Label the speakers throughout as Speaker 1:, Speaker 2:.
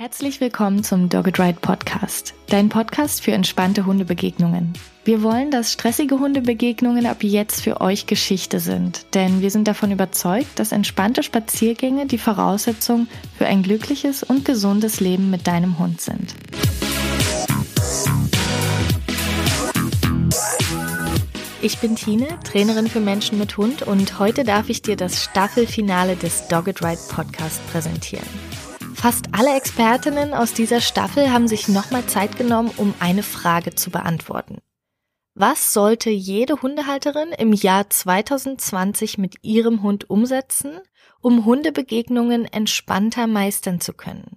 Speaker 1: Herzlich willkommen zum Dogged Ride Podcast, dein Podcast für entspannte Hundebegegnungen. Wir wollen, dass stressige Hundebegegnungen ab jetzt für euch Geschichte sind, denn wir sind davon überzeugt, dass entspannte Spaziergänge die Voraussetzung für ein glückliches und gesundes Leben mit deinem Hund sind. Ich bin Tine, Trainerin für Menschen mit Hund und heute darf ich dir das Staffelfinale des Dogged Ride Podcast präsentieren. Fast alle Expertinnen aus dieser Staffel haben sich nochmal Zeit genommen, um eine Frage zu beantworten. Was sollte jede Hundehalterin im Jahr 2020 mit ihrem Hund umsetzen, um Hundebegegnungen entspannter meistern zu können?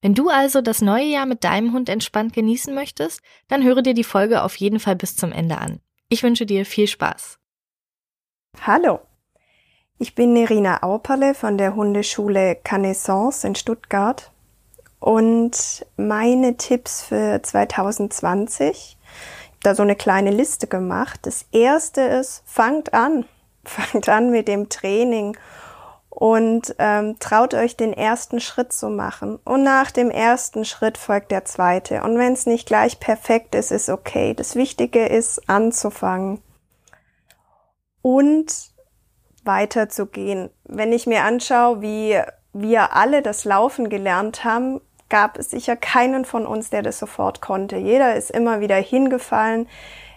Speaker 1: Wenn du also das neue Jahr mit deinem Hund entspannt genießen möchtest, dann höre dir die Folge auf jeden Fall bis zum Ende an. Ich wünsche dir viel Spaß.
Speaker 2: Hallo, ich bin Nerina Auperle von der Hundeschule Cannaissance in Stuttgart und meine Tipps für 2020, da so eine kleine Liste gemacht. Das erste ist, fangt an, fangt an mit dem Training und ähm, traut euch den ersten Schritt zu machen. Und nach dem ersten Schritt folgt der zweite. Und wenn es nicht gleich perfekt ist, ist okay. Das Wichtige ist, anzufangen. Und weiterzugehen. Wenn ich mir anschaue, wie wir alle das Laufen gelernt haben, gab es sicher keinen von uns, der das sofort konnte. Jeder ist immer wieder hingefallen,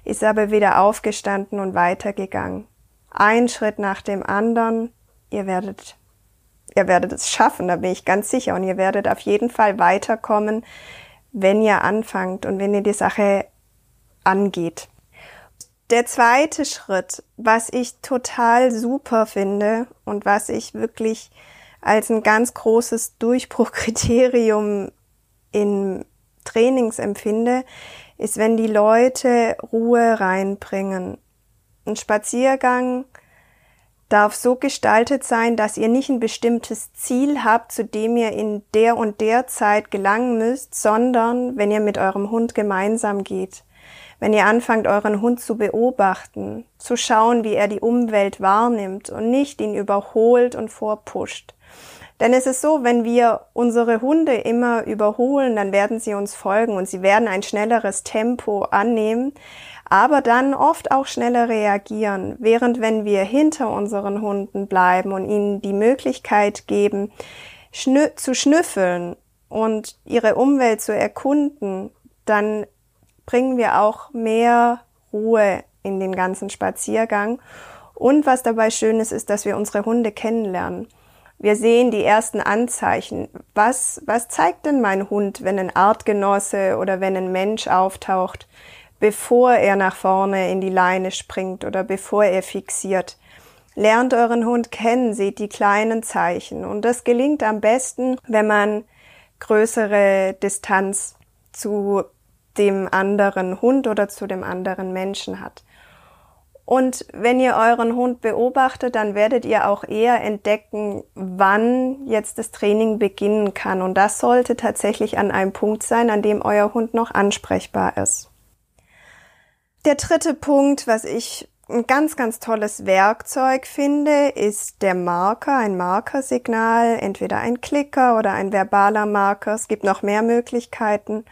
Speaker 2: ist aber wieder aufgestanden und weitergegangen. Ein Schritt nach dem anderen. Ihr werdet, ihr werdet es schaffen, da bin ich ganz sicher. Und ihr werdet auf jeden Fall weiterkommen, wenn ihr anfangt und wenn ihr die Sache angeht. Der zweite Schritt, was ich total super finde und was ich wirklich als ein ganz großes Durchbruchkriterium in Trainings empfinde, ist, wenn die Leute Ruhe reinbringen. Ein Spaziergang darf so gestaltet sein, dass ihr nicht ein bestimmtes Ziel habt, zu dem ihr in der und der Zeit gelangen müsst, sondern wenn ihr mit eurem Hund gemeinsam geht wenn ihr anfangt, euren Hund zu beobachten, zu schauen, wie er die Umwelt wahrnimmt und nicht ihn überholt und vorpusht. Denn es ist so, wenn wir unsere Hunde immer überholen, dann werden sie uns folgen und sie werden ein schnelleres Tempo annehmen, aber dann oft auch schneller reagieren. Während wenn wir hinter unseren Hunden bleiben und ihnen die Möglichkeit geben, schnü zu schnüffeln und ihre Umwelt zu erkunden, dann bringen wir auch mehr Ruhe in den ganzen Spaziergang. Und was dabei schön ist, ist, dass wir unsere Hunde kennenlernen. Wir sehen die ersten Anzeichen. Was, was zeigt denn mein Hund, wenn ein Artgenosse oder wenn ein Mensch auftaucht, bevor er nach vorne in die Leine springt oder bevor er fixiert? Lernt euren Hund kennen, seht die kleinen Zeichen. Und das gelingt am besten, wenn man größere Distanz zu dem anderen Hund oder zu dem anderen Menschen hat. Und wenn ihr euren Hund beobachtet, dann werdet ihr auch eher entdecken, wann jetzt das Training beginnen kann. Und das sollte tatsächlich an einem Punkt sein, an dem euer Hund noch ansprechbar ist. Der dritte Punkt, was ich ein ganz, ganz tolles Werkzeug finde, ist der Marker, ein Markersignal, entweder ein Klicker oder ein verbaler Marker. Es gibt noch mehr Möglichkeiten.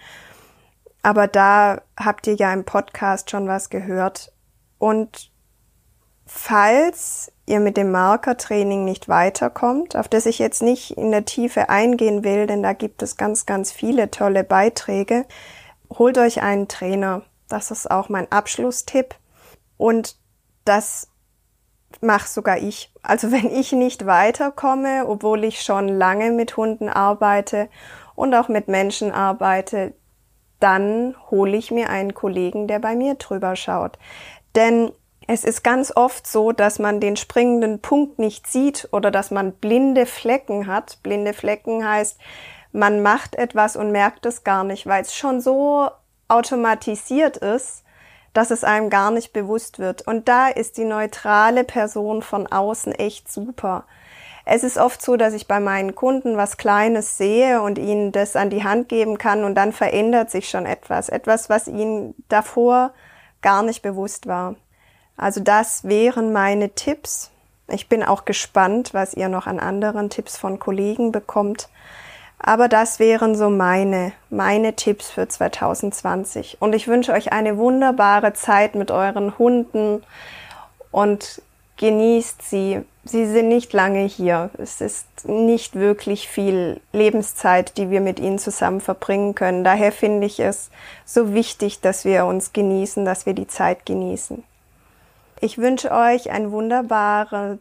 Speaker 2: Aber da habt ihr ja im Podcast schon was gehört. Und falls ihr mit dem Markertraining nicht weiterkommt, auf das ich jetzt nicht in der Tiefe eingehen will, denn da gibt es ganz, ganz viele tolle Beiträge, holt euch einen Trainer. Das ist auch mein Abschlusstipp. Und das mache sogar ich. Also wenn ich nicht weiterkomme, obwohl ich schon lange mit Hunden arbeite und auch mit Menschen arbeite, dann hole ich mir einen Kollegen, der bei mir drüber schaut. Denn es ist ganz oft so, dass man den springenden Punkt nicht sieht oder dass man blinde Flecken hat. Blinde Flecken heißt, man macht etwas und merkt es gar nicht, weil es schon so automatisiert ist, dass es einem gar nicht bewusst wird. Und da ist die neutrale Person von außen echt super. Es ist oft so, dass ich bei meinen Kunden was Kleines sehe und ihnen das an die Hand geben kann und dann verändert sich schon etwas. Etwas, was ihnen davor gar nicht bewusst war. Also das wären meine Tipps. Ich bin auch gespannt, was ihr noch an anderen Tipps von Kollegen bekommt. Aber das wären so meine, meine Tipps für 2020. Und ich wünsche euch eine wunderbare Zeit mit euren Hunden und genießt sie. Sie sind nicht lange hier. Es ist nicht wirklich viel Lebenszeit, die wir mit ihnen zusammen verbringen können. Daher finde ich es so wichtig, dass wir uns genießen, dass wir die Zeit genießen. Ich wünsche euch einen wunderbaren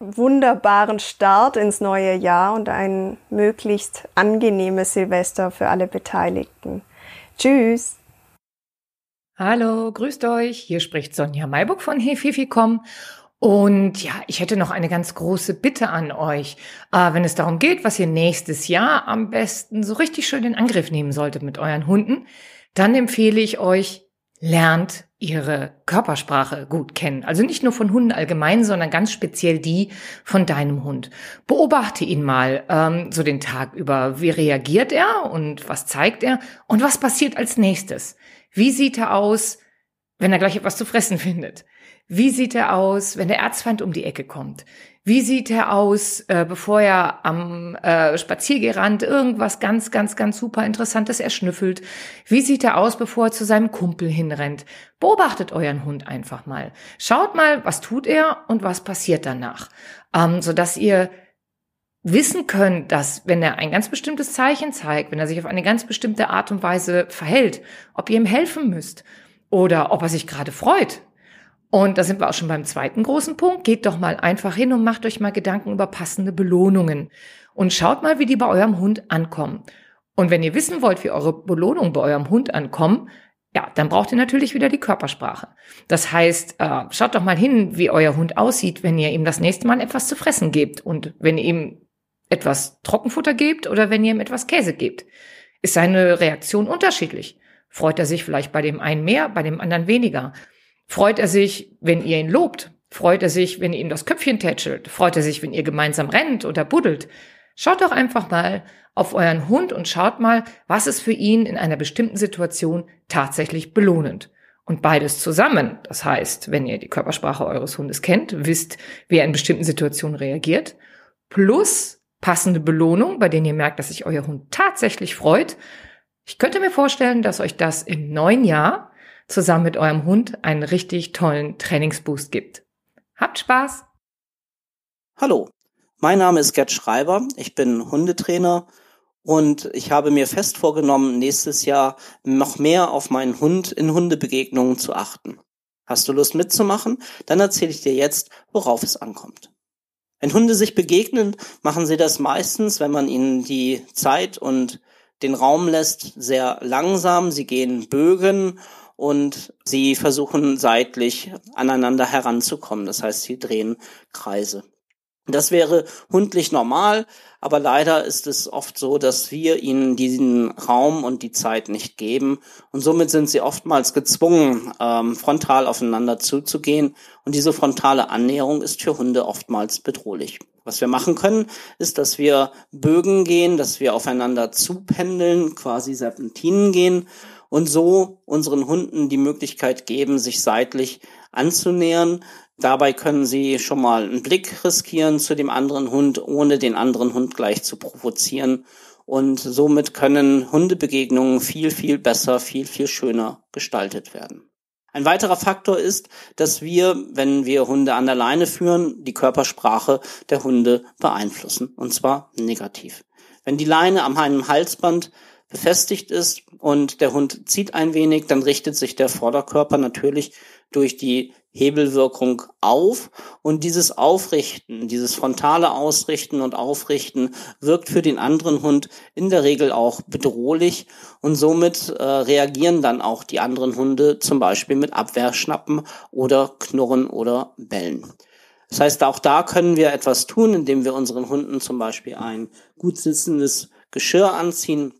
Speaker 2: wunderbaren Start ins neue Jahr und ein möglichst angenehmes Silvester für alle Beteiligten. Tschüss!
Speaker 3: Hallo, grüßt euch. Hier spricht Sonja Mayburg von Hefificom. Und ja, ich hätte noch eine ganz große Bitte an euch. Äh, wenn es darum geht, was ihr nächstes Jahr am besten so richtig schön in Angriff nehmen solltet mit euren Hunden, dann empfehle ich euch, lernt ihre Körpersprache gut kennen. Also nicht nur von Hunden allgemein, sondern ganz speziell die von deinem Hund. Beobachte ihn mal ähm, so den Tag über. Wie reagiert er und was zeigt er und was passiert als nächstes? Wie sieht er aus, wenn er gleich etwas zu fressen findet? Wie sieht er aus, wenn der Erzfeind um die Ecke kommt? Wie sieht er aus, äh, bevor er am äh, Spaziergerand irgendwas ganz, ganz, ganz super Interessantes erschnüffelt? Wie sieht er aus, bevor er zu seinem Kumpel hinrennt? Beobachtet euren Hund einfach mal. Schaut mal, was tut er und was passiert danach, ähm, sodass ihr wissen könnt, dass wenn er ein ganz bestimmtes Zeichen zeigt, wenn er sich auf eine ganz bestimmte Art und Weise verhält, ob ihr ihm helfen müsst oder ob er sich gerade freut, und da sind wir auch schon beim zweiten großen Punkt. Geht doch mal einfach hin und macht euch mal Gedanken über passende Belohnungen. Und schaut mal, wie die bei eurem Hund ankommen. Und wenn ihr wissen wollt, wie eure Belohnungen bei eurem Hund ankommen, ja, dann braucht ihr natürlich wieder die Körpersprache. Das heißt, äh, schaut doch mal hin, wie euer Hund aussieht, wenn ihr ihm das nächste Mal etwas zu fressen gebt und wenn ihr ihm etwas Trockenfutter gebt oder wenn ihr ihm etwas Käse gebt. Ist seine Reaktion unterschiedlich? Freut er sich vielleicht bei dem einen mehr, bei dem anderen weniger? Freut er sich, wenn ihr ihn lobt? Freut er sich, wenn ihr ihm das Köpfchen tätschelt? Freut er sich, wenn ihr gemeinsam rennt oder buddelt? Schaut doch einfach mal auf euren Hund und schaut mal, was ist für ihn in einer bestimmten Situation tatsächlich belohnend. Und beides zusammen, das heißt, wenn ihr die Körpersprache eures Hundes kennt, wisst, wie er in bestimmten Situationen reagiert, plus passende Belohnung, bei denen ihr merkt, dass sich euer Hund tatsächlich freut. Ich könnte mir vorstellen, dass euch das im neuen Jahr zusammen mit eurem Hund einen richtig tollen Trainingsboost gibt. Habt Spaß!
Speaker 4: Hallo, mein Name ist Gerd Schreiber, ich bin Hundetrainer und ich habe mir fest vorgenommen, nächstes Jahr noch mehr auf meinen Hund in Hundebegegnungen zu achten. Hast du Lust mitzumachen? Dann erzähle ich dir jetzt, worauf es ankommt. Wenn Hunde sich begegnen, machen sie das meistens, wenn man ihnen die Zeit und den Raum lässt, sehr langsam. Sie gehen Bögen und sie versuchen seitlich aneinander heranzukommen. Das heißt, sie drehen Kreise. Das wäre hundlich normal, aber leider ist es oft so, dass wir ihnen diesen Raum und die Zeit nicht geben und somit sind sie oftmals gezwungen, ähm, frontal aufeinander zuzugehen und diese frontale Annäherung ist für Hunde oftmals bedrohlich. Was wir machen können, ist, dass wir Bögen gehen, dass wir aufeinander zupendeln, quasi Serpentinen gehen und so unseren Hunden die Möglichkeit geben, sich seitlich anzunähern. Dabei können sie schon mal einen Blick riskieren zu dem anderen Hund, ohne den anderen Hund gleich zu provozieren. Und somit können Hundebegegnungen viel, viel besser, viel, viel schöner gestaltet werden. Ein weiterer Faktor ist, dass wir, wenn wir Hunde an der Leine führen, die Körpersprache der Hunde beeinflussen. Und zwar negativ. Wenn die Leine am einem Halsband befestigt ist und der Hund zieht ein wenig, dann richtet sich der Vorderkörper natürlich durch die Hebelwirkung auf und dieses Aufrichten, dieses frontale Ausrichten und Aufrichten wirkt für den anderen Hund in der Regel auch bedrohlich und somit äh, reagieren dann auch die anderen Hunde zum Beispiel mit Abwehrschnappen oder Knurren oder Bellen. Das heißt, auch da können wir etwas tun, indem wir unseren Hunden zum Beispiel ein gut sitzendes Geschirr anziehen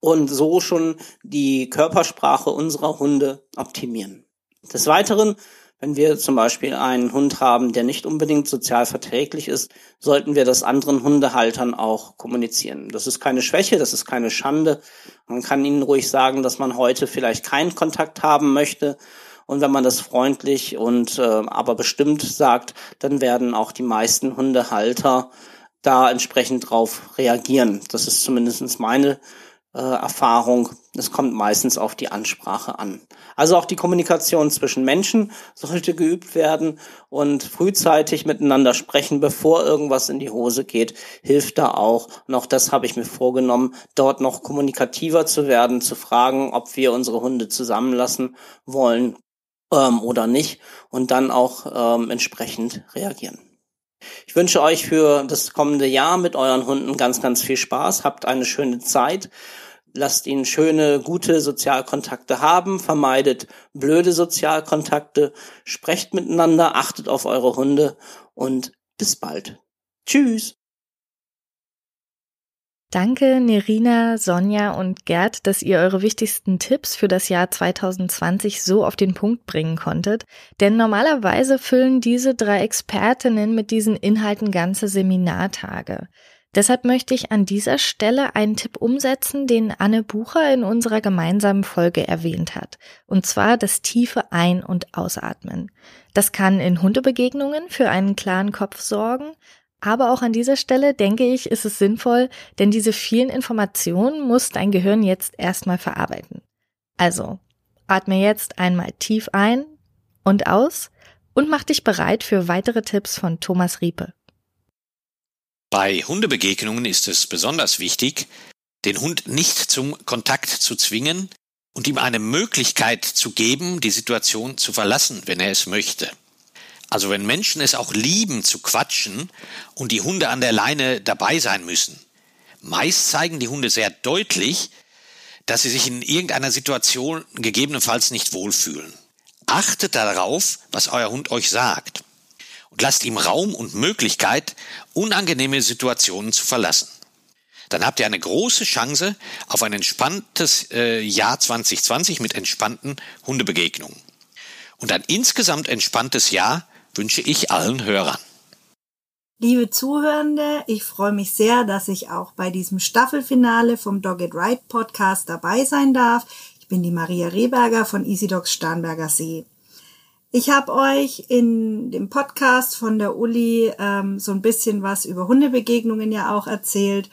Speaker 4: und so schon die Körpersprache unserer Hunde optimieren. Des Weiteren, wenn wir zum Beispiel einen Hund haben, der nicht unbedingt sozial verträglich ist, sollten wir das anderen Hundehaltern auch kommunizieren. Das ist keine Schwäche, das ist keine Schande. Man kann ihnen ruhig sagen, dass man heute vielleicht keinen Kontakt haben möchte. Und wenn man das freundlich und äh, aber bestimmt sagt, dann werden auch die meisten Hundehalter da entsprechend drauf reagieren. Das ist zumindest meine äh, Erfahrung. Es kommt meistens auf die Ansprache an. Also auch die Kommunikation zwischen Menschen sollte geübt werden und frühzeitig miteinander sprechen, bevor irgendwas in die Hose geht, hilft da auch. Und auch das habe ich mir vorgenommen, dort noch kommunikativer zu werden, zu fragen, ob wir unsere Hunde zusammenlassen wollen ähm, oder nicht und dann auch ähm, entsprechend reagieren. Ich wünsche euch für das kommende Jahr mit euren Hunden ganz, ganz viel Spaß. Habt eine schöne Zeit. Lasst ihn schöne, gute Sozialkontakte haben. Vermeidet blöde Sozialkontakte. Sprecht miteinander. Achtet auf eure Hunde. Und bis bald. Tschüss.
Speaker 1: Danke, Nerina, Sonja und Gerd, dass ihr eure wichtigsten Tipps für das Jahr 2020 so auf den Punkt bringen konntet. Denn normalerweise füllen diese drei Expertinnen mit diesen Inhalten ganze Seminartage. Deshalb möchte ich an dieser Stelle einen Tipp umsetzen, den Anne Bucher in unserer gemeinsamen Folge erwähnt hat. Und zwar das tiefe Ein- und Ausatmen. Das kann in Hundebegegnungen für einen klaren Kopf sorgen, aber auch an dieser Stelle denke ich, ist es sinnvoll, denn diese vielen Informationen muss dein Gehirn jetzt erstmal verarbeiten. Also, atme jetzt einmal tief ein und aus und mach dich bereit für weitere Tipps von Thomas Riepe.
Speaker 5: Bei Hundebegegnungen ist es besonders wichtig, den Hund nicht zum Kontakt zu zwingen und ihm eine Möglichkeit zu geben, die Situation zu verlassen, wenn er es möchte. Also wenn Menschen es auch lieben zu quatschen und die Hunde an der Leine dabei sein müssen. Meist zeigen die Hunde sehr deutlich, dass sie sich in irgendeiner Situation gegebenenfalls nicht wohlfühlen. Achtet darauf, was euer Hund euch sagt und lasst ihm Raum und Möglichkeit, unangenehme Situationen zu verlassen. Dann habt ihr eine große Chance auf ein entspanntes äh, Jahr 2020 mit entspannten Hundebegegnungen. Und ein insgesamt entspanntes Jahr wünsche ich allen Hörern.
Speaker 6: Liebe Zuhörende, ich freue mich sehr, dass ich auch bei diesem Staffelfinale vom Dog It Right Podcast dabei sein darf. Ich bin die Maria Rehberger von Easy Dogs Starnberger See. Ich habe euch in dem Podcast von der Uli ähm, so ein bisschen was über Hundebegegnungen ja auch erzählt.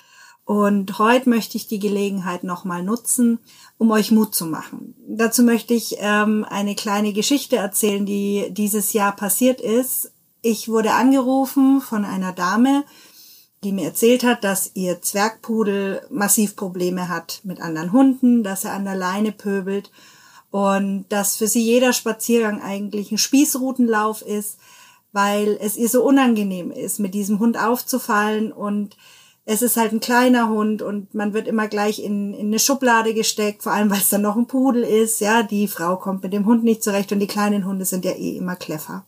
Speaker 6: Und heute möchte ich die Gelegenheit nochmal nutzen, um euch Mut zu machen. Dazu möchte ich ähm, eine kleine Geschichte erzählen, die dieses Jahr passiert ist. Ich wurde angerufen von einer Dame, die mir erzählt hat, dass ihr Zwergpudel massiv Probleme hat mit anderen Hunden, dass er an der Leine pöbelt und dass für sie jeder Spaziergang eigentlich ein Spießrutenlauf ist, weil es ihr so unangenehm ist, mit diesem Hund aufzufallen und es ist halt ein kleiner Hund und man wird immer gleich in, in eine Schublade gesteckt, vor allem weil es dann noch ein Pudel ist. Ja, die Frau kommt mit dem Hund nicht zurecht und die kleinen Hunde sind ja eh immer clever.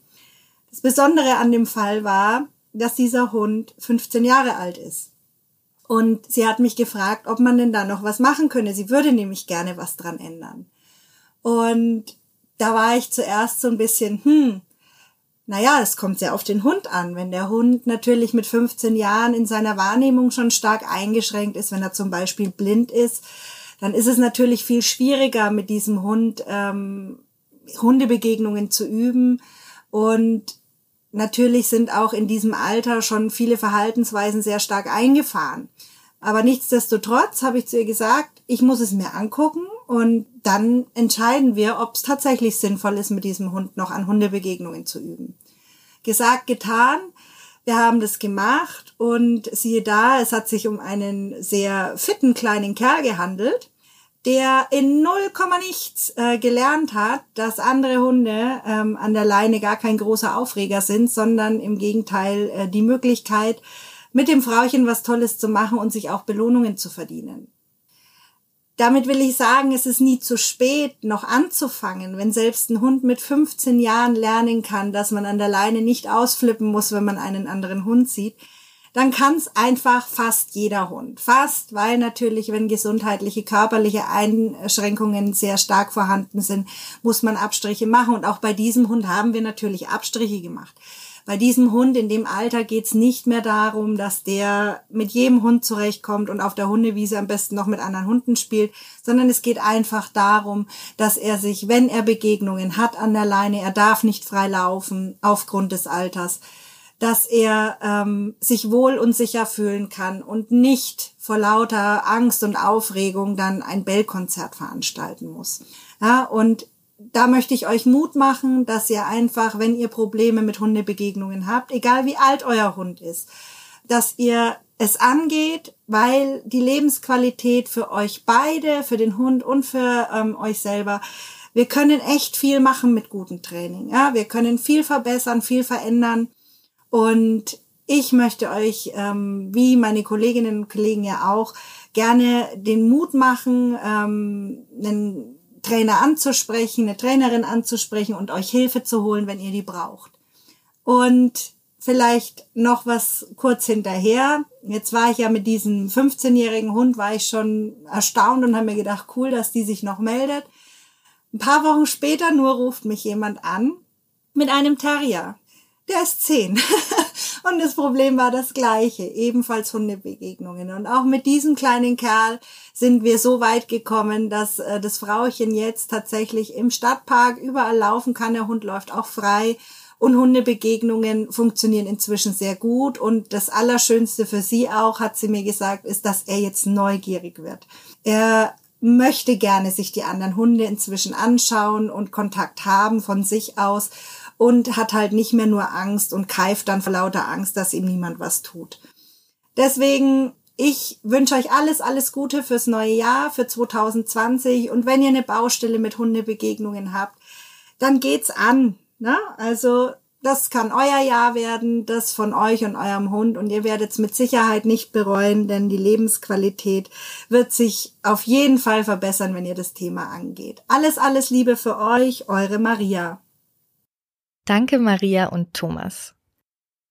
Speaker 6: Das Besondere an dem Fall war, dass dieser Hund 15 Jahre alt ist. Und sie hat mich gefragt, ob man denn da noch was machen könne. Sie würde nämlich gerne was dran ändern. Und da war ich zuerst so ein bisschen, hm, naja, es kommt sehr auf den Hund an. Wenn der Hund natürlich mit 15 Jahren in seiner Wahrnehmung schon stark eingeschränkt ist, wenn er zum Beispiel blind ist, dann ist es natürlich viel schwieriger, mit diesem Hund ähm, Hundebegegnungen zu üben. Und natürlich sind auch in diesem Alter schon viele Verhaltensweisen sehr stark eingefahren. Aber nichtsdestotrotz habe ich zu ihr gesagt, ich muss es mir angucken und dann entscheiden wir, ob es tatsächlich sinnvoll ist, mit diesem Hund noch an Hundebegegnungen zu üben. Gesagt, getan. Wir haben das gemacht und siehe da, es hat sich um einen sehr fitten kleinen Kerl gehandelt, der in null nichts äh, gelernt hat, dass andere Hunde ähm, an der Leine gar kein großer Aufreger sind, sondern im Gegenteil äh, die Möglichkeit, mit dem Frauchen was Tolles zu machen und sich auch Belohnungen zu verdienen. Damit will ich sagen, es ist nie zu spät, noch anzufangen, wenn selbst ein Hund mit 15 Jahren lernen kann, dass man an der Leine nicht ausflippen muss, wenn man einen anderen Hund sieht, dann kann es einfach fast jeder Hund. Fast, weil natürlich, wenn gesundheitliche, körperliche Einschränkungen sehr stark vorhanden sind, muss man Abstriche machen. Und auch bei diesem Hund haben wir natürlich Abstriche gemacht. Bei diesem Hund in dem Alter geht's nicht mehr darum, dass der mit jedem Hund zurechtkommt und auf der Hundewiese am besten noch mit anderen Hunden spielt, sondern es geht einfach darum, dass er sich, wenn er Begegnungen hat an der Leine, er darf nicht frei laufen aufgrund des Alters, dass er ähm, sich wohl und sicher fühlen kann und nicht vor lauter Angst und Aufregung dann ein Bellkonzert veranstalten muss. Ja, und da möchte ich euch Mut machen, dass ihr einfach, wenn ihr Probleme mit Hundebegegnungen habt, egal wie alt euer Hund ist, dass ihr es angeht, weil die Lebensqualität für euch beide, für den Hund und für ähm, euch selber, wir können echt viel machen mit gutem Training. Ja, wir können viel verbessern, viel verändern. Und ich möchte euch, ähm, wie meine Kolleginnen und Kollegen ja auch, gerne den Mut machen, ähm, einen Trainer anzusprechen, eine Trainerin anzusprechen und euch Hilfe zu holen, wenn ihr die braucht. Und vielleicht noch was kurz hinterher. Jetzt war ich ja mit diesem 15-jährigen Hund, war ich schon erstaunt und habe mir gedacht, cool, dass die sich noch meldet. Ein paar Wochen später nur ruft mich jemand an mit einem Terrier. Der ist zehn. und das Problem war das gleiche, ebenfalls Hundebegegnungen. Und auch mit diesem kleinen Kerl sind wir so weit gekommen, dass äh, das Frauchen jetzt tatsächlich im Stadtpark überall laufen kann. Der Hund läuft auch frei. Und Hundebegegnungen funktionieren inzwischen sehr gut. Und das Allerschönste für sie auch, hat sie mir gesagt, ist, dass er jetzt neugierig wird. Er möchte gerne sich die anderen Hunde inzwischen anschauen und Kontakt haben von sich aus und hat halt nicht mehr nur Angst und keift dann vor lauter Angst, dass ihm niemand was tut. Deswegen, ich wünsche euch alles, alles Gute fürs neue Jahr, für 2020 und wenn ihr eine Baustelle mit Hundebegegnungen habt, dann geht's an. Ne? Also das kann euer Jahr werden, das von euch und eurem Hund und ihr werdet es mit Sicherheit nicht bereuen, denn die Lebensqualität wird sich auf jeden Fall verbessern, wenn ihr das Thema angeht. Alles, alles Liebe für euch, eure Maria.
Speaker 1: Danke Maria und Thomas.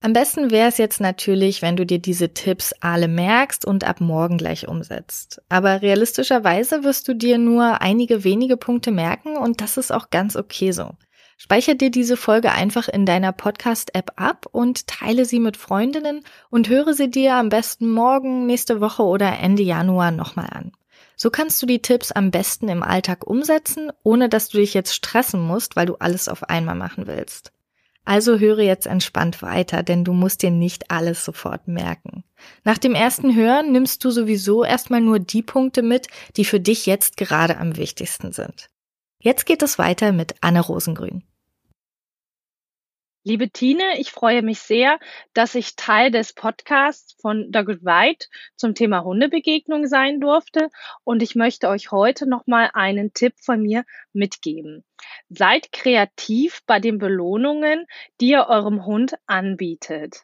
Speaker 1: Am besten wäre es jetzt natürlich, wenn du dir diese Tipps alle merkst und ab morgen gleich umsetzt. Aber realistischerweise wirst du dir nur einige wenige Punkte merken und das ist auch ganz okay so. Speicher dir diese Folge einfach in deiner Podcast-App ab und teile sie mit Freundinnen und höre sie dir am besten morgen, nächste Woche oder Ende Januar nochmal an. So kannst du die Tipps am besten im Alltag umsetzen, ohne dass du dich jetzt stressen musst, weil du alles auf einmal machen willst. Also höre jetzt entspannt weiter, denn du musst dir nicht alles sofort merken. Nach dem ersten Hören nimmst du sowieso erstmal nur die Punkte mit, die für dich jetzt gerade am wichtigsten sind. Jetzt geht es weiter mit Anne Rosengrün.
Speaker 7: Liebe Tine, ich freue mich sehr, dass ich Teil des Podcasts von Dogged White zum Thema Hundebegegnung sein durfte und ich möchte euch heute nochmal einen Tipp von mir mitgeben. Seid kreativ bei den Belohnungen, die ihr eurem Hund anbietet.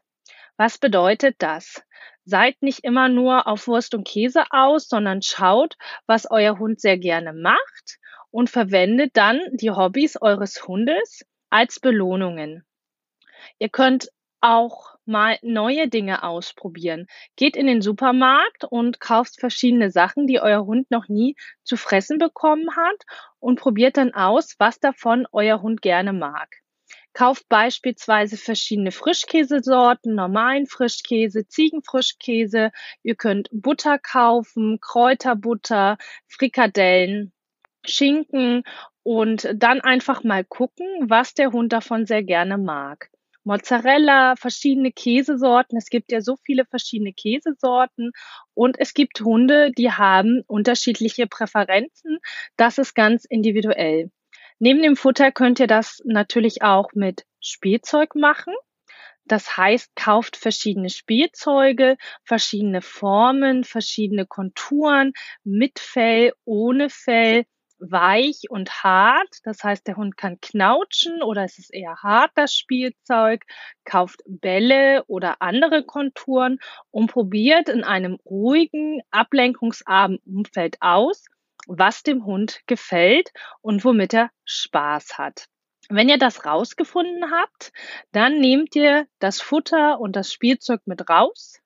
Speaker 7: Was bedeutet das? Seid nicht immer nur auf Wurst und Käse aus, sondern schaut, was euer Hund sehr gerne macht und verwendet dann die Hobbys eures Hundes als Belohnungen. Ihr könnt auch mal neue Dinge ausprobieren. Geht in den Supermarkt und kauft verschiedene Sachen, die euer Hund noch nie zu fressen bekommen hat und probiert dann aus, was davon euer Hund gerne mag. Kauft beispielsweise verschiedene Frischkäsesorten, normalen Frischkäse, Ziegenfrischkäse. Ihr könnt Butter kaufen, Kräuterbutter, Frikadellen Schinken und dann einfach mal gucken, was der Hund davon sehr gerne mag. Mozzarella, verschiedene Käsesorten. Es gibt ja so viele verschiedene Käsesorten und es gibt Hunde, die haben unterschiedliche Präferenzen. Das ist ganz individuell. Neben dem Futter könnt ihr das natürlich auch mit Spielzeug machen. Das heißt, kauft verschiedene Spielzeuge, verschiedene Formen, verschiedene Konturen mit Fell, ohne Fell weich und hart. Das heißt, der Hund kann knautschen oder es ist eher hart, das Spielzeug, kauft Bälle oder andere Konturen und probiert in einem ruhigen, ablenkungsarmen Umfeld aus, was dem Hund gefällt und womit er Spaß hat. Wenn ihr das rausgefunden habt, dann nehmt ihr das Futter und das Spielzeug mit raus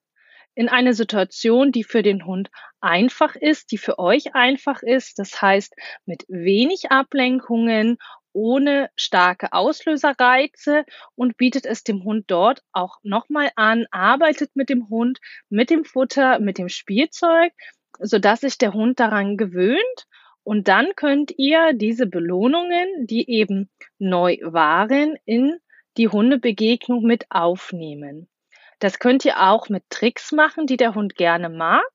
Speaker 7: in eine Situation, die für den Hund einfach ist, die für euch einfach ist. Das heißt, mit wenig Ablenkungen, ohne starke Auslöserreize und bietet es dem Hund dort auch nochmal an, arbeitet mit dem Hund, mit dem Futter, mit dem Spielzeug, sodass sich der Hund daran gewöhnt. Und dann könnt ihr diese Belohnungen, die eben neu waren, in die Hundebegegnung mit aufnehmen. Das könnt ihr auch mit Tricks machen, die der Hund gerne mag.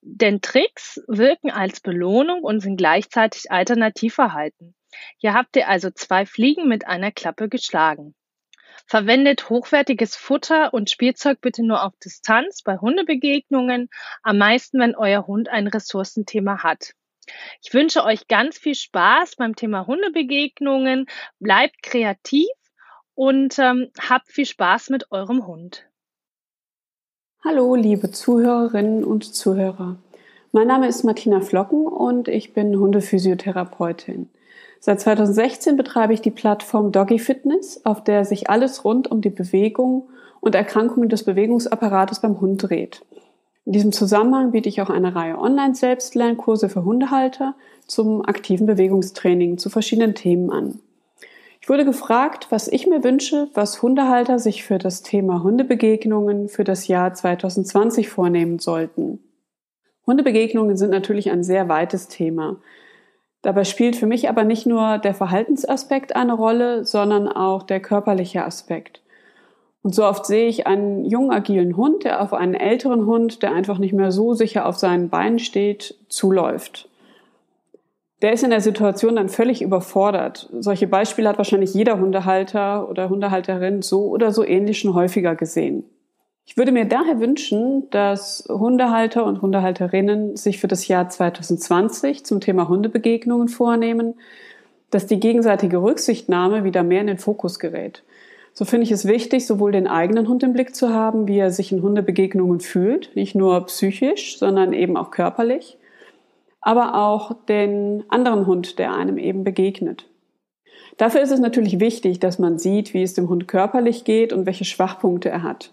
Speaker 7: Denn Tricks wirken als Belohnung und sind gleichzeitig Alternativverhalten. Hier habt ihr also zwei Fliegen mit einer Klappe geschlagen. Verwendet hochwertiges Futter und Spielzeug bitte nur auf Distanz bei Hundebegegnungen, am meisten, wenn euer Hund ein Ressourcenthema hat. Ich wünsche euch ganz viel Spaß beim Thema Hundebegegnungen, bleibt kreativ und ähm, habt viel Spaß mit eurem Hund.
Speaker 8: Hallo, liebe Zuhörerinnen und Zuhörer. Mein Name ist Martina Flocken und ich bin Hundephysiotherapeutin. Seit 2016 betreibe ich die Plattform Doggy Fitness, auf der sich alles rund um die Bewegung und Erkrankungen des Bewegungsapparates beim Hund dreht. In diesem Zusammenhang biete ich auch eine Reihe Online-Selbstlernkurse für Hundehalter zum aktiven Bewegungstraining zu verschiedenen Themen an. Ich wurde gefragt, was ich mir wünsche, was Hundehalter sich für das Thema Hundebegegnungen für das Jahr 2020 vornehmen sollten. Hundebegegnungen sind natürlich ein sehr weites Thema. Dabei spielt für mich aber nicht nur der Verhaltensaspekt eine Rolle, sondern auch der körperliche Aspekt. Und so oft sehe ich einen jungen, agilen Hund, der auf einen älteren Hund, der einfach nicht mehr so sicher auf seinen Beinen steht, zuläuft. Der ist in der Situation dann völlig überfordert. Solche Beispiele hat wahrscheinlich jeder Hundehalter oder Hundehalterin so oder so ähnlich schon häufiger gesehen. Ich würde mir daher wünschen, dass Hundehalter und Hundehalterinnen sich für das Jahr 2020 zum Thema Hundebegegnungen vornehmen, dass die gegenseitige Rücksichtnahme wieder mehr in den Fokus gerät. So finde ich es wichtig, sowohl den eigenen Hund im Blick zu haben, wie er sich in Hundebegegnungen fühlt, nicht nur psychisch, sondern eben auch körperlich, aber auch den anderen Hund, der einem eben begegnet. Dafür ist es natürlich wichtig, dass man sieht, wie es dem Hund körperlich geht und welche Schwachpunkte er hat.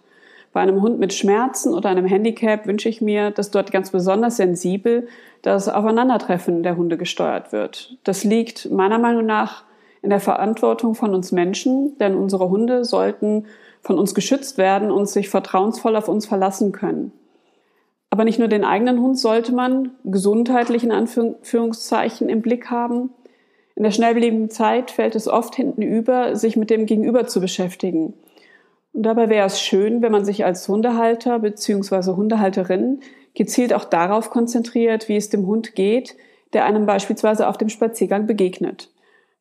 Speaker 8: Bei einem Hund mit Schmerzen oder einem Handicap wünsche ich mir, dass dort ganz besonders sensibel das Aufeinandertreffen der Hunde gesteuert wird. Das liegt meiner Meinung nach in der Verantwortung von uns Menschen, denn unsere Hunde sollten von uns geschützt werden und sich vertrauensvoll auf uns verlassen können. Aber nicht nur den eigenen Hund sollte man gesundheitlich in Anführungszeichen im Blick haben. In der schnelllebigen Zeit fällt es oft hinten über, sich mit dem Gegenüber zu beschäftigen. Und dabei wäre es schön, wenn man sich als Hundehalter bzw. Hundehalterin gezielt auch darauf konzentriert, wie es dem Hund geht, der einem beispielsweise auf dem Spaziergang begegnet.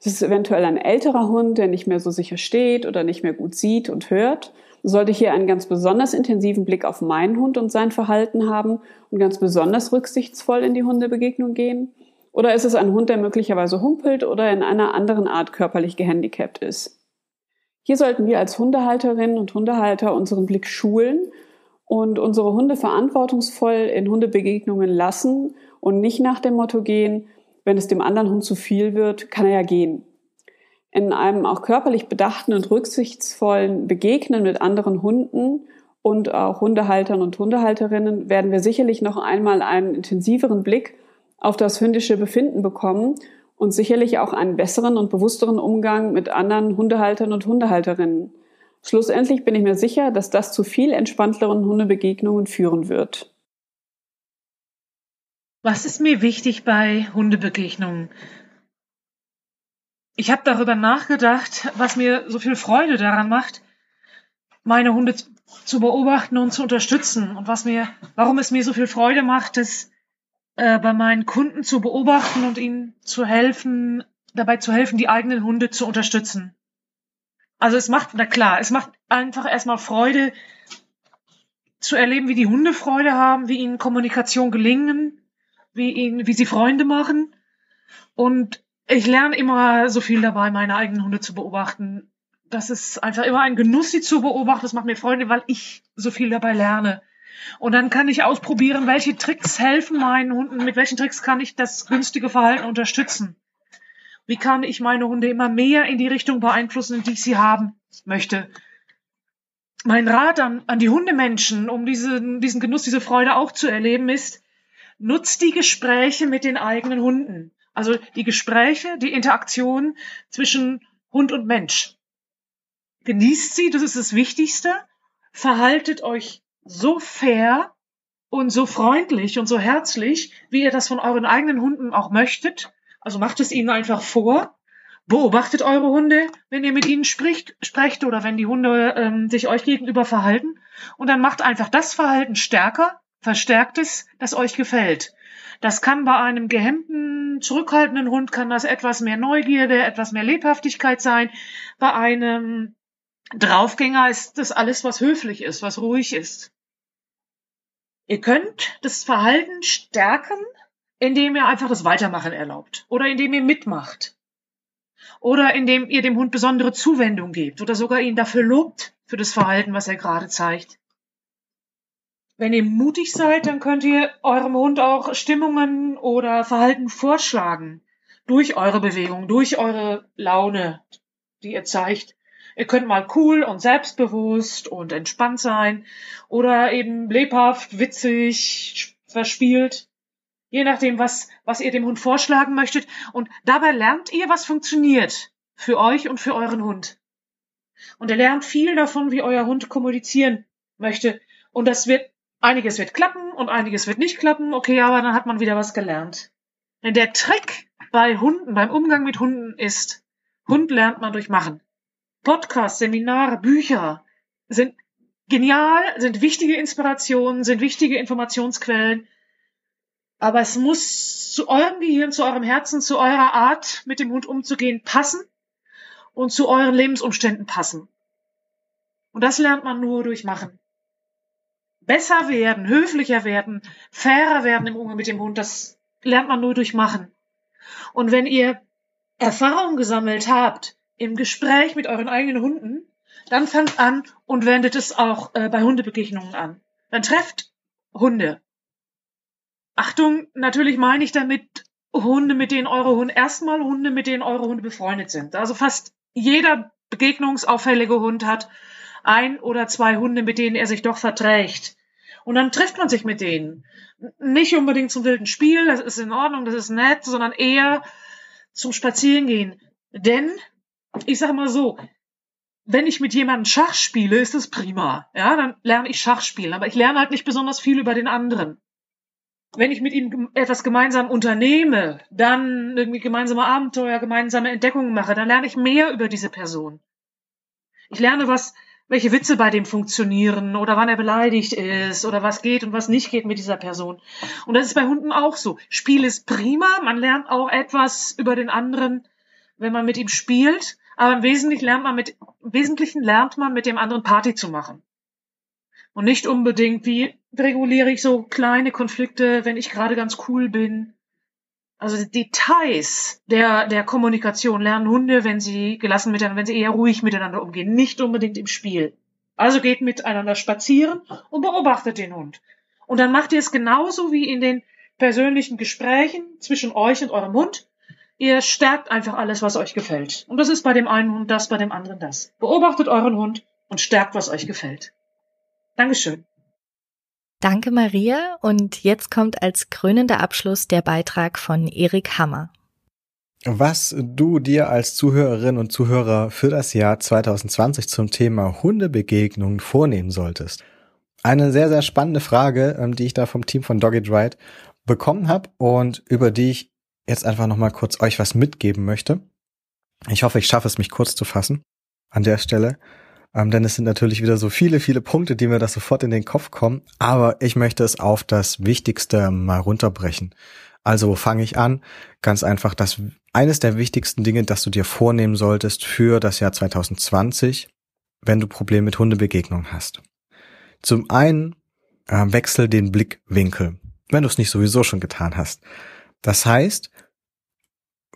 Speaker 8: Es ist eventuell ein älterer Hund, der nicht mehr so sicher steht oder nicht mehr gut sieht und hört. Sollte hier einen ganz besonders intensiven Blick auf meinen Hund und sein Verhalten haben und ganz besonders rücksichtsvoll in die Hundebegegnung gehen? Oder ist es ein Hund, der möglicherweise humpelt oder in einer anderen Art körperlich gehandicapt ist? Hier sollten wir als Hundehalterinnen und Hundehalter unseren Blick schulen und unsere Hunde verantwortungsvoll in Hundebegegnungen lassen und nicht nach dem Motto gehen, wenn es dem anderen Hund zu viel wird, kann er ja gehen. In einem auch körperlich bedachten und rücksichtsvollen Begegnen mit anderen Hunden und auch Hundehaltern und Hundehalterinnen werden wir sicherlich noch einmal einen intensiveren Blick auf das hündische Befinden bekommen und sicherlich auch einen besseren und bewussteren Umgang mit anderen Hundehaltern und Hundehalterinnen. Schlussendlich bin ich mir sicher, dass das zu viel entspannteren Hundebegegnungen führen wird.
Speaker 9: Was ist mir wichtig bei Hundebegegnungen? Ich habe darüber nachgedacht, was mir so viel Freude daran macht, meine Hunde zu beobachten und zu unterstützen und was mir, warum es mir so viel Freude macht, es äh, bei meinen Kunden zu beobachten und ihnen zu helfen, dabei zu helfen, die eigenen Hunde zu unterstützen. Also es macht, na klar, es macht einfach erstmal Freude zu erleben, wie die Hunde Freude haben, wie ihnen Kommunikation gelingen, wie ihnen, wie sie Freunde machen. Und ich lerne immer so viel dabei, meine eigenen Hunde zu beobachten. Das ist einfach immer ein Genuss, sie zu beobachten. Das macht mir Freude, weil ich so viel dabei lerne. Und dann kann ich ausprobieren, welche Tricks helfen meinen Hunden, mit welchen Tricks kann ich das günstige Verhalten unterstützen. Wie kann ich meine Hunde immer mehr in die Richtung beeinflussen, in die ich sie haben möchte. Mein Rat an, an die Hundemenschen, um diese, diesen Genuss, diese Freude auch zu erleben, ist, nutzt die Gespräche mit den eigenen Hunden. Also die Gespräche, die Interaktion zwischen Hund und Mensch. Genießt sie, das ist das Wichtigste. Verhaltet euch so fair und so freundlich und so herzlich, wie ihr das von euren eigenen Hunden auch möchtet. Also macht es ihnen einfach vor Beobachtet eure Hunde, wenn ihr mit ihnen spricht, sprecht oder wenn die Hunde ähm, sich euch gegenüber verhalten. Und dann macht einfach das Verhalten stärker, verstärkt es, das euch gefällt. Das kann bei einem gehemmten, zurückhaltenden Hund kann das etwas mehr Neugierde, etwas mehr Lebhaftigkeit sein. Bei einem Draufgänger ist das alles, was höflich ist, was ruhig ist. Ihr könnt das Verhalten stärken, indem ihr einfach das Weitermachen erlaubt oder indem ihr mitmacht oder indem ihr dem Hund besondere Zuwendung gebt oder sogar ihn dafür lobt für das Verhalten, was er gerade zeigt. Wenn ihr mutig seid, dann könnt ihr eurem Hund auch Stimmungen oder Verhalten vorschlagen. Durch eure Bewegung, durch eure Laune, die ihr zeigt. Ihr könnt mal cool und selbstbewusst und entspannt sein oder eben lebhaft, witzig, verspielt. Je nachdem, was, was ihr dem Hund vorschlagen möchtet. Und dabei lernt ihr, was funktioniert. Für euch und für euren Hund. Und ihr lernt viel davon, wie euer Hund kommunizieren möchte. Und das wird Einiges wird klappen und einiges wird nicht klappen, okay, aber dann hat man wieder was gelernt. Denn der Trick bei Hunden, beim Umgang mit Hunden ist, Hund lernt man durch Machen. Podcasts, Seminare, Bücher sind genial, sind wichtige Inspirationen, sind wichtige Informationsquellen. Aber es muss zu eurem Gehirn, zu eurem Herzen, zu eurer Art, mit dem Hund umzugehen, passen und zu euren Lebensumständen passen. Und das lernt man nur durch Machen besser werden, höflicher werden, fairer werden im Umgang mit dem Hund, das lernt man nur durch Machen. Und wenn ihr Erfahrung gesammelt habt im Gespräch mit euren eigenen Hunden, dann fangt an und wendet es auch äh, bei Hundebegegnungen an. Dann trefft Hunde. Achtung, natürlich meine ich damit Hunde, mit denen eure Hunde, erstmal Hunde, mit denen eure Hunde befreundet sind. Also fast jeder begegnungsauffällige Hund hat ein oder zwei Hunde, mit denen er sich doch verträgt. Und dann trifft man sich mit denen. Nicht unbedingt zum wilden Spiel, das ist in Ordnung, das ist nett, sondern eher zum Spazierengehen. Denn, ich sag mal so, wenn ich mit jemandem Schach spiele, ist das prima. Ja, dann lerne ich Schach spielen, aber ich lerne halt nicht besonders viel über den anderen. Wenn ich mit ihm etwas gemeinsam unternehme, dann irgendwie gemeinsame Abenteuer, gemeinsame Entdeckungen mache, dann lerne ich mehr über diese Person. Ich lerne was welche Witze bei dem funktionieren oder wann er beleidigt ist oder was geht und was nicht geht mit dieser Person. Und das ist bei Hunden auch so. Spiel ist prima, man lernt auch etwas über den anderen, wenn man mit ihm spielt, aber im Wesentlichen lernt man mit, im Wesentlichen lernt man mit dem anderen Party zu machen. Und nicht unbedingt, wie reguliere ich so kleine Konflikte, wenn ich gerade ganz cool bin also Details der, der Kommunikation lernen Hunde, wenn sie gelassen miteinander, wenn sie eher ruhig miteinander umgehen, nicht unbedingt im Spiel. Also geht miteinander spazieren und beobachtet den Hund. Und dann macht ihr es genauso wie in den persönlichen Gesprächen zwischen euch und eurem Hund. Ihr stärkt einfach alles, was euch gefällt. Und das ist bei dem einen Hund das, bei dem anderen das. Beobachtet euren Hund und stärkt, was euch gefällt. Dankeschön.
Speaker 1: Danke, Maria. Und jetzt kommt als krönender Abschluss der Beitrag von Erik Hammer.
Speaker 10: Was du dir als Zuhörerin und Zuhörer für das Jahr 2020 zum Thema Hundebegegnungen vornehmen solltest. Eine sehr, sehr spannende Frage, ähm, die ich da vom Team von Dogged Ride bekommen habe und über die ich jetzt einfach nochmal kurz euch was mitgeben möchte. Ich hoffe, ich schaffe es, mich kurz zu fassen an der Stelle. Ähm, denn es sind natürlich wieder so viele, viele Punkte, die mir da sofort in den Kopf kommen. Aber ich möchte es auf das Wichtigste mal runterbrechen. Also wo fange ich an? Ganz einfach, das eines der wichtigsten Dinge, das du dir vornehmen solltest für das Jahr 2020, wenn du Probleme mit Hundebegegnungen hast. Zum einen äh, wechsel den Blickwinkel, wenn du es nicht sowieso schon getan hast. Das heißt,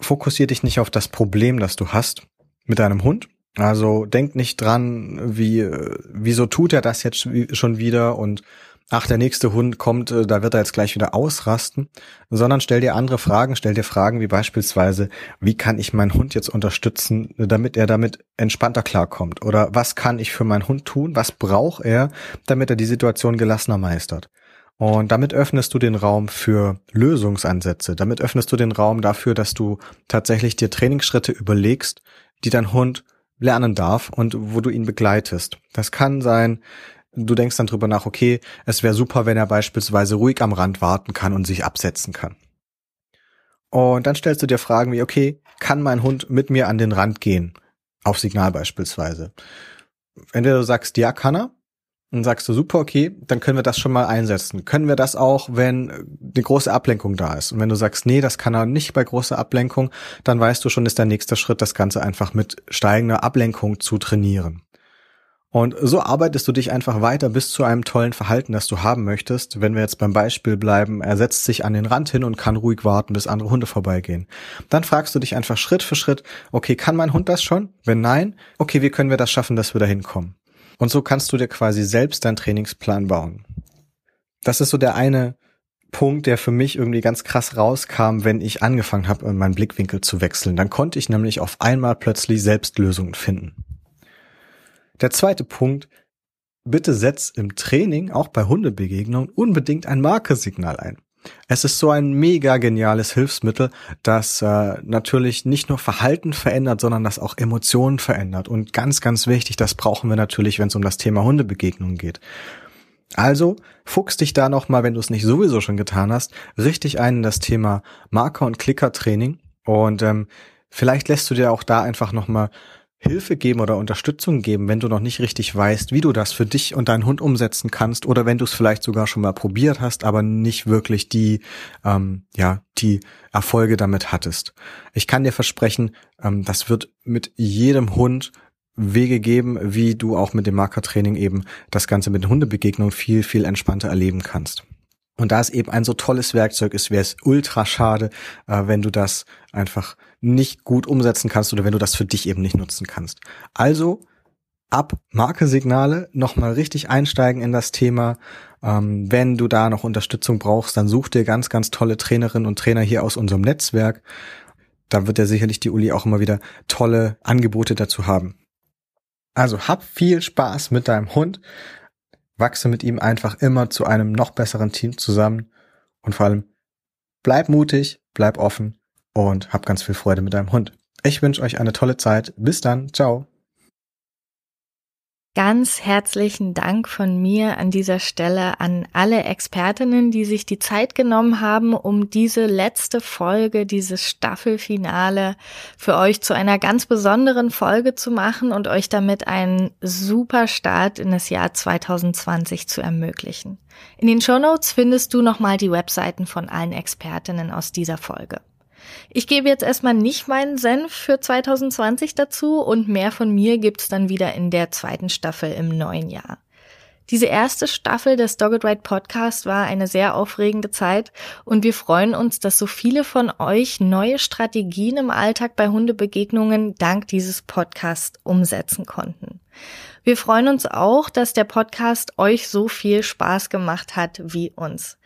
Speaker 10: fokussier dich nicht auf das Problem, das du hast mit deinem Hund, also denk nicht dran, wie, wieso tut er das jetzt schon wieder und ach, der nächste Hund kommt, äh, da wird er jetzt gleich wieder ausrasten, sondern stell dir andere Fragen, stell dir Fragen wie beispielsweise, wie kann ich meinen Hund jetzt unterstützen, damit er damit entspannter klarkommt? Oder was kann ich für meinen Hund tun? Was braucht er, damit er die Situation gelassener meistert? Und damit öffnest du den Raum für Lösungsansätze. Damit öffnest du den Raum dafür, dass du tatsächlich dir Trainingsschritte überlegst, die dein Hund lernen darf und wo du ihn begleitest. Das kann sein, du denkst dann drüber nach, okay, es wäre super, wenn er beispielsweise ruhig am Rand warten kann und sich absetzen kann. Und dann stellst du dir Fragen wie, okay, kann mein Hund mit mir an den Rand gehen? Auf Signal beispielsweise. Entweder du sagst, ja, kann er, dann sagst du, super, okay, dann können wir das schon mal einsetzen. Können wir das auch, wenn eine große Ablenkung da ist? Und wenn du sagst, nee, das kann er nicht bei großer Ablenkung, dann weißt du schon, ist der nächste Schritt, das Ganze einfach mit steigender Ablenkung zu trainieren. Und so arbeitest du dich einfach weiter bis zu einem tollen Verhalten, das du haben möchtest. Wenn wir jetzt beim Beispiel bleiben, er setzt sich an den Rand hin und kann ruhig warten, bis andere Hunde vorbeigehen. Dann fragst du dich einfach Schritt für Schritt, okay, kann mein Hund das schon? Wenn nein, okay, wie können wir das schaffen, dass wir da hinkommen? Und so kannst du dir quasi selbst deinen Trainingsplan bauen. Das ist so der eine Punkt, der für mich irgendwie ganz krass rauskam, wenn ich angefangen habe, meinen Blickwinkel zu wechseln. Dann konnte ich nämlich auf einmal plötzlich selbst Lösungen finden. Der zweite Punkt, bitte setz im Training, auch bei Hundebegegnungen, unbedingt ein Markesignal ein. Es ist so ein mega geniales Hilfsmittel, das äh, natürlich nicht nur Verhalten verändert, sondern das auch Emotionen verändert. Und ganz, ganz wichtig, das brauchen wir natürlich, wenn es um das Thema Hundebegegnungen geht. Also fuchs dich da nochmal, wenn du es nicht sowieso schon getan hast, richtig ein in das Thema Marker- und Klicker-Training. Und ähm, vielleicht lässt du dir auch da einfach nochmal Hilfe geben oder Unterstützung geben, wenn du noch nicht richtig weißt, wie du das für dich und deinen Hund umsetzen kannst oder wenn du es vielleicht sogar schon mal probiert hast, aber nicht wirklich die, ähm, ja, die Erfolge damit hattest. Ich kann dir versprechen, ähm, das wird mit jedem Hund Wege geben, wie du auch mit dem Markertraining eben das Ganze mit Hundebegegnung viel, viel entspannter erleben kannst. Und da es eben ein so tolles Werkzeug ist, wäre es ultra schade, äh, wenn du das einfach nicht gut umsetzen kannst oder wenn du das für dich eben nicht nutzen kannst. Also ab Markesignale nochmal richtig einsteigen in das Thema. Ähm, wenn du da noch Unterstützung brauchst, dann such dir ganz, ganz tolle Trainerinnen und Trainer hier aus unserem Netzwerk. Da wird ja sicherlich die Uli auch immer wieder tolle Angebote dazu haben. Also hab viel Spaß mit deinem Hund wachse mit ihm einfach immer zu einem noch besseren Team zusammen und vor allem bleib mutig, bleib offen und hab ganz viel Freude mit deinem Hund. Ich wünsche euch eine tolle Zeit. Bis dann. Ciao.
Speaker 1: Ganz herzlichen Dank von mir an dieser Stelle an alle Expertinnen, die sich die Zeit genommen haben, um diese letzte Folge, dieses Staffelfinale für euch zu einer ganz besonderen Folge zu machen und euch damit einen super Start in das Jahr 2020 zu ermöglichen. In den Show Notes findest du nochmal die Webseiten von allen Expertinnen aus dieser Folge. Ich gebe jetzt erstmal nicht meinen Senf für 2020 dazu und mehr von mir gibt's dann wieder in der zweiten Staffel im neuen Jahr. Diese erste Staffel des Dogged Ride Podcast war eine sehr aufregende Zeit und wir freuen uns, dass so viele von euch neue Strategien im Alltag bei Hundebegegnungen dank dieses Podcasts umsetzen konnten. Wir freuen uns auch, dass der Podcast euch so viel Spaß gemacht hat wie uns.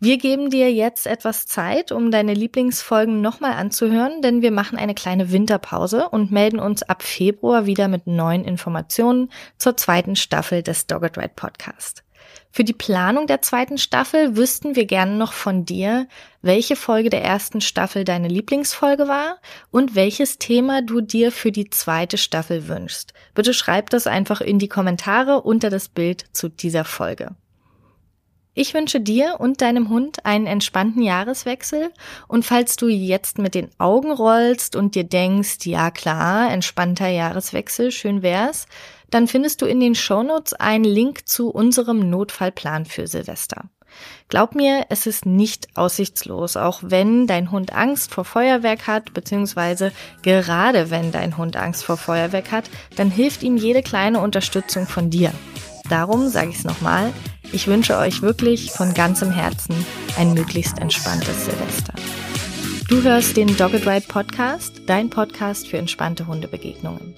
Speaker 1: Wir geben dir jetzt etwas Zeit, um deine Lieblingsfolgen nochmal anzuhören, denn wir machen eine kleine Winterpause und melden uns ab Februar wieder mit neuen Informationen zur zweiten Staffel des Dogged Ride Podcast. Für die Planung der zweiten Staffel wüssten wir gerne noch von dir, welche Folge der ersten Staffel deine Lieblingsfolge war und welches Thema du dir für die zweite Staffel wünschst. Bitte schreib das einfach in die Kommentare unter das Bild zu dieser Folge. Ich wünsche dir und deinem Hund einen entspannten Jahreswechsel und falls du jetzt mit den Augen rollst und dir denkst, ja klar, entspannter Jahreswechsel, schön wär's, dann findest du in den Shownotes einen Link zu unserem Notfallplan für Silvester. Glaub mir, es ist nicht aussichtslos, auch wenn dein Hund Angst vor Feuerwerk hat, beziehungsweise gerade wenn dein Hund Angst vor Feuerwerk hat, dann hilft ihm jede kleine Unterstützung von dir. Darum sage ich es nochmal, ich wünsche euch wirklich von ganzem Herzen ein möglichst entspanntes Silvester. Du hörst den Dogged Ride Podcast, dein Podcast für entspannte Hundebegegnungen.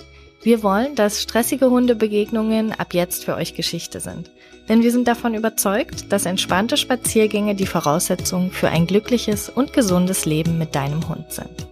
Speaker 1: Wir wollen, dass stressige Hundebegegnungen ab jetzt für euch Geschichte sind. Denn wir sind davon überzeugt, dass entspannte Spaziergänge die Voraussetzung für ein glückliches und gesundes Leben mit deinem Hund sind.